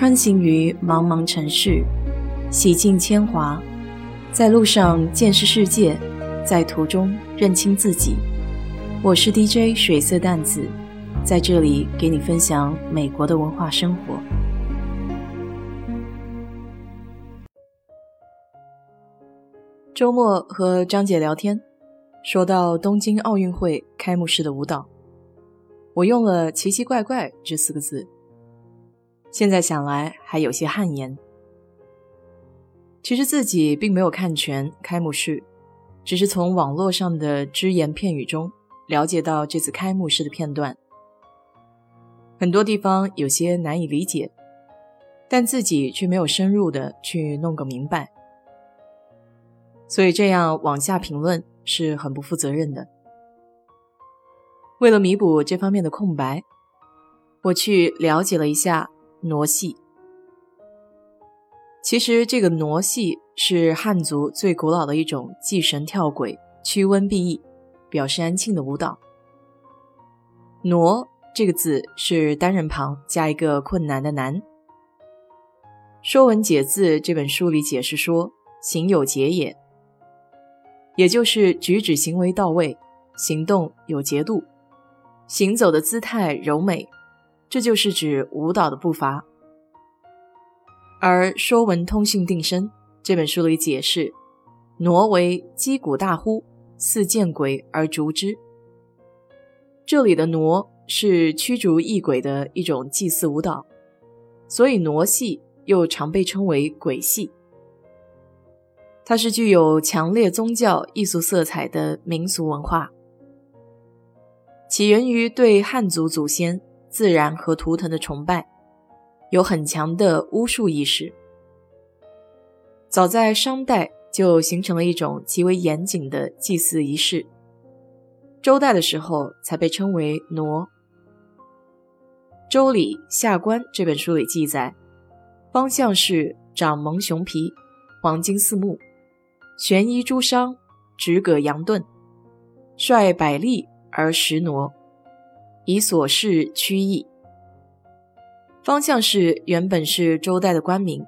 穿行于茫茫城市，洗尽铅华，在路上见识世界，在途中认清自己。我是 DJ 水色淡子，在这里给你分享美国的文化生活。周末和张姐聊天，说到东京奥运会开幕式的舞蹈，我用了“奇奇怪怪”这四个字。现在想来还有些汗颜。其实自己并没有看全开幕式，只是从网络上的只言片语中了解到这次开幕式的片段，很多地方有些难以理解，但自己却没有深入的去弄个明白，所以这样往下评论是很不负责任的。为了弥补这方面的空白，我去了解了一下。傩戏，其实这个傩戏是汉族最古老的一种祭神跳鬼、驱瘟避疫、表示安庆的舞蹈。傩这个字是单人旁加一个困难的难。《说文解字》这本书里解释说：“行有节也，也就是举止行为到位，行动有节度，行走的姿态柔美。”这就是指舞蹈的步伐，而《说文通讯定声》这本书里解释，挪为击鼓大呼，似见鬼而逐之。这里的挪是驱逐异鬼的一种祭祀舞蹈，所以傩戏又常被称为鬼戏。它是具有强烈宗教艺术色彩的民俗文化，起源于对汉族祖先。自然和图腾的崇拜，有很强的巫术意识。早在商代就形成了一种极为严谨的祭祀仪式，周代的时候才被称为傩。《周礼·下官》这本书里记载，方相氏长蒙熊皮，黄金四目，悬衣朱裳，执葛阳盾，率百吏而食傩。以所事趋异。方向是原本是周代的官名，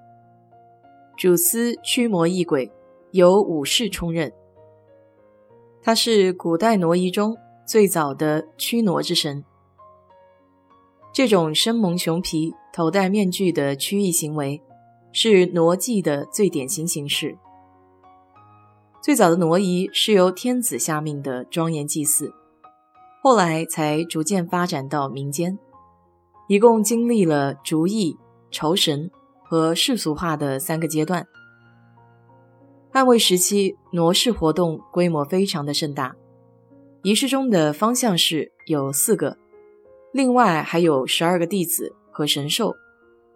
主司驱魔异鬼，由武士充任。他是古代挪移中最早的驱挪之神。这种身蒙熊皮、头戴面具的驱异行为，是挪祭的最典型形式。最早的挪移是由天子下命的庄严祭祀。后来才逐渐发展到民间，一共经历了逐义、酬神和世俗化的三个阶段。汉魏时期，傩氏活动规模非常的盛大，仪式中的方相氏有四个，另外还有十二个弟子和神兽，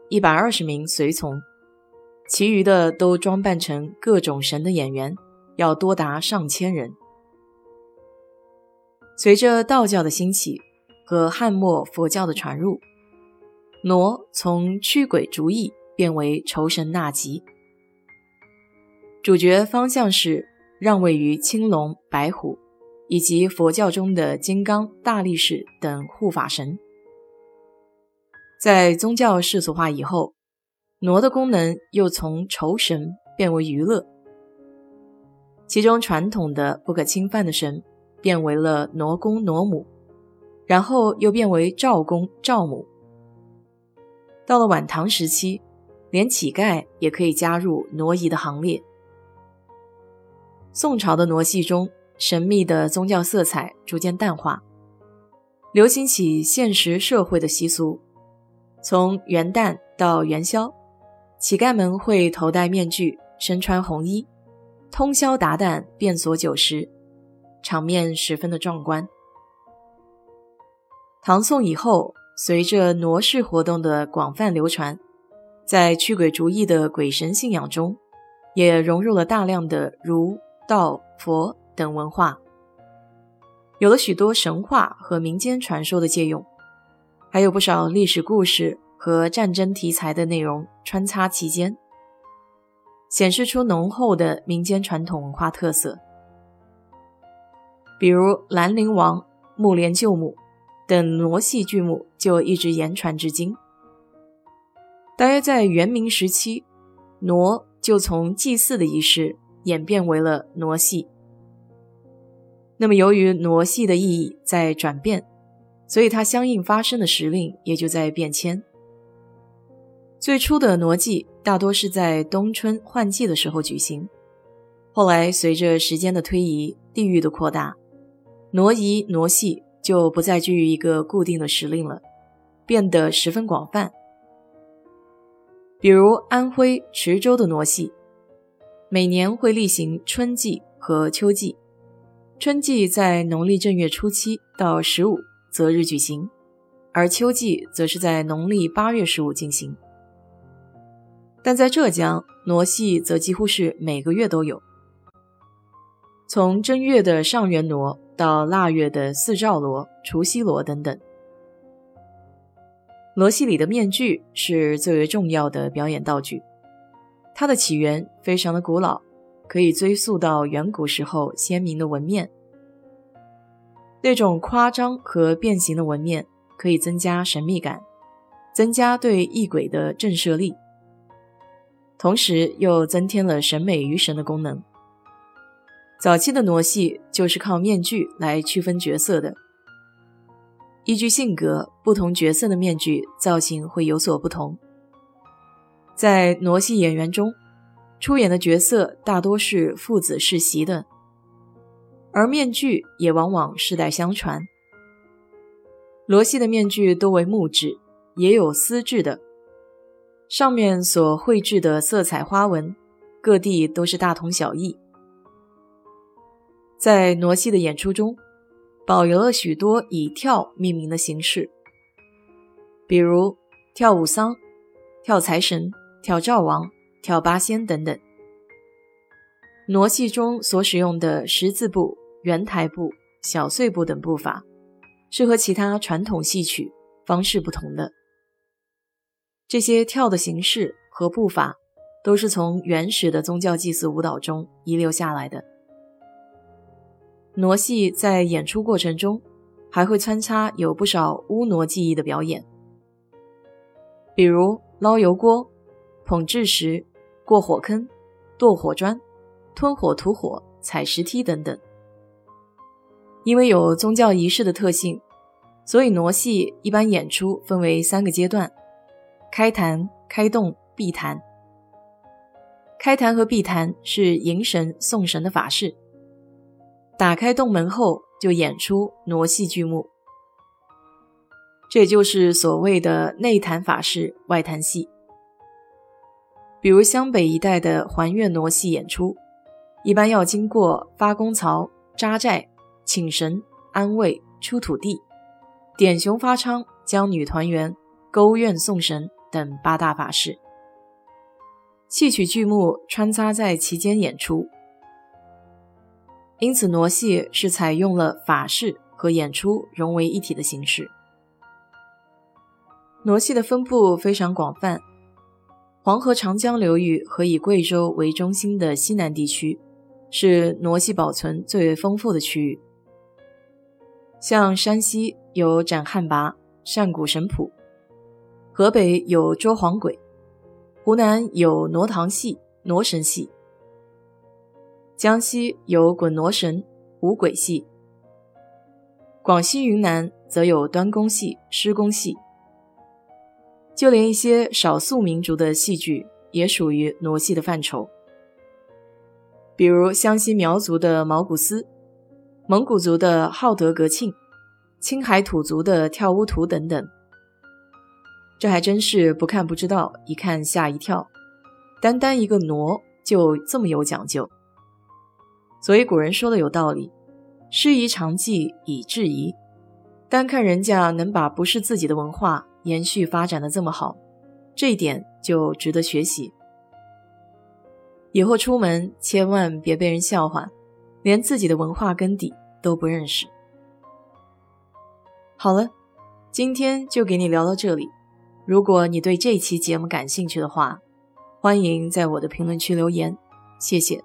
一百二十名随从，其余的都装扮成各种神的演员，要多达上千人。随着道教的兴起和汉末佛教的传入，傩从驱鬼逐疫变为酬神纳吉。主角方向是让位于青龙、白虎以及佛教中的金刚、大力士等护法神。在宗教世俗化以后，傩的功能又从酬神变为娱乐，其中传统的不可侵犯的神。变为了傩公傩母，然后又变为赵公赵母。到了晚唐时期，连乞丐也可以加入傩仪的行列。宋朝的傩戏中，神秘的宗教色彩逐渐淡化，流行起现实社会的习俗。从元旦到元宵，乞丐们会头戴面具，身穿红衣，通宵达旦，遍索酒食。场面十分的壮观。唐宋以后，随着傩氏活动的广泛流传，在驱鬼逐疫的鬼神信仰中，也融入了大量的儒、道、佛等文化，有了许多神话和民间传说的借用，还有不少历史故事和战争题材的内容穿插其间，显示出浓厚的民间传统文化特色。比如《兰陵王》《木莲救母》等傩戏剧目就一直言传至今。大约在元明时期，傩就从祭祀的仪式演变为了傩戏。那么，由于傩戏的意义在转变，所以它相应发生的时令也就在变迁。最初的傩祭大多是在冬春换季的时候举行，后来随着时间的推移、地域的扩大，挪移挪戏就不再拘于一个固定的时令了，变得十分广泛。比如安徽池州的挪戏，每年会例行春季和秋季。春季在农历正月初七到十五择日举行，而秋季则是在农历八月十五进行。但在浙江，傩戏则几乎是每个月都有，从正月的上元挪到腊月的四照锣、除夕锣等等。傩戏里的面具是最为重要的表演道具，它的起源非常的古老。可以追溯到远古时候先民的纹面，那种夸张和变形的纹面可以增加神秘感，增加对异鬼的震慑力，同时又增添了审美于神的功能。早期的傩戏就是靠面具来区分角色的，依据性格，不同角色的面具造型会有所不同。在傩戏演员中。出演的角色大多是父子世袭的，而面具也往往世代相传。罗戏的面具多为木质，也有丝质的，上面所绘制的色彩花纹，各地都是大同小异。在傩戏的演出中，保留了许多以跳命名的形式，比如跳武桑、跳财神、跳赵王。跳八仙等等，傩戏中所使用的十字步、圆台步、小碎步等步法，是和其他传统戏曲方式不同的。这些跳的形式和步法，都是从原始的宗教祭祀舞蹈中遗留下来的。傩戏在演出过程中，还会穿插有不少巫傩技艺的表演，比如捞油锅、捧制石。过火坑、剁火砖、吞火吐火、踩石梯等等。因为有宗教仪式的特性，所以傩戏一般演出分为三个阶段：开坛、开洞、闭坛。开坛和闭坛是迎神送神的法事。打开洞门后，就演出傩戏剧目，这就是所谓的内坛法事、外坛戏。比如湘北一带的还愿傩戏演出，一般要经过发公曹、扎寨、请神、安慰、出土地、点熊发昌、将女团圆、勾愿送神等八大法事，戏曲剧目穿插在其间演出。因此，傩戏是采用了法式和演出融为一体的形式。傩戏的分布非常广泛。黄河、长江流域和以贵州为中心的西南地区，是傩戏保存最为丰富的区域。像山西有斩汉魃、善古神谱，河北有捉黄鬼，湖南有傩堂戏、傩神戏，江西有滚傩神、五鬼戏，广西、云南则有端公戏、施公戏。就连一些少数民族的戏剧也属于傩戏的范畴，比如湘西苗族的毛骨丝、蒙古族的浩德格庆、青海土族的跳乌图等等。这还真是不看不知道，一看吓一跳。单单一个傩就这么有讲究，所以古人说的有道理：“师夷长技以制夷。”单看人家能把不是自己的文化。延续发展的这么好，这一点就值得学习。以后出门千万别被人笑话，连自己的文化根底都不认识。好了，今天就给你聊到这里。如果你对这期节目感兴趣的话，欢迎在我的评论区留言，谢谢。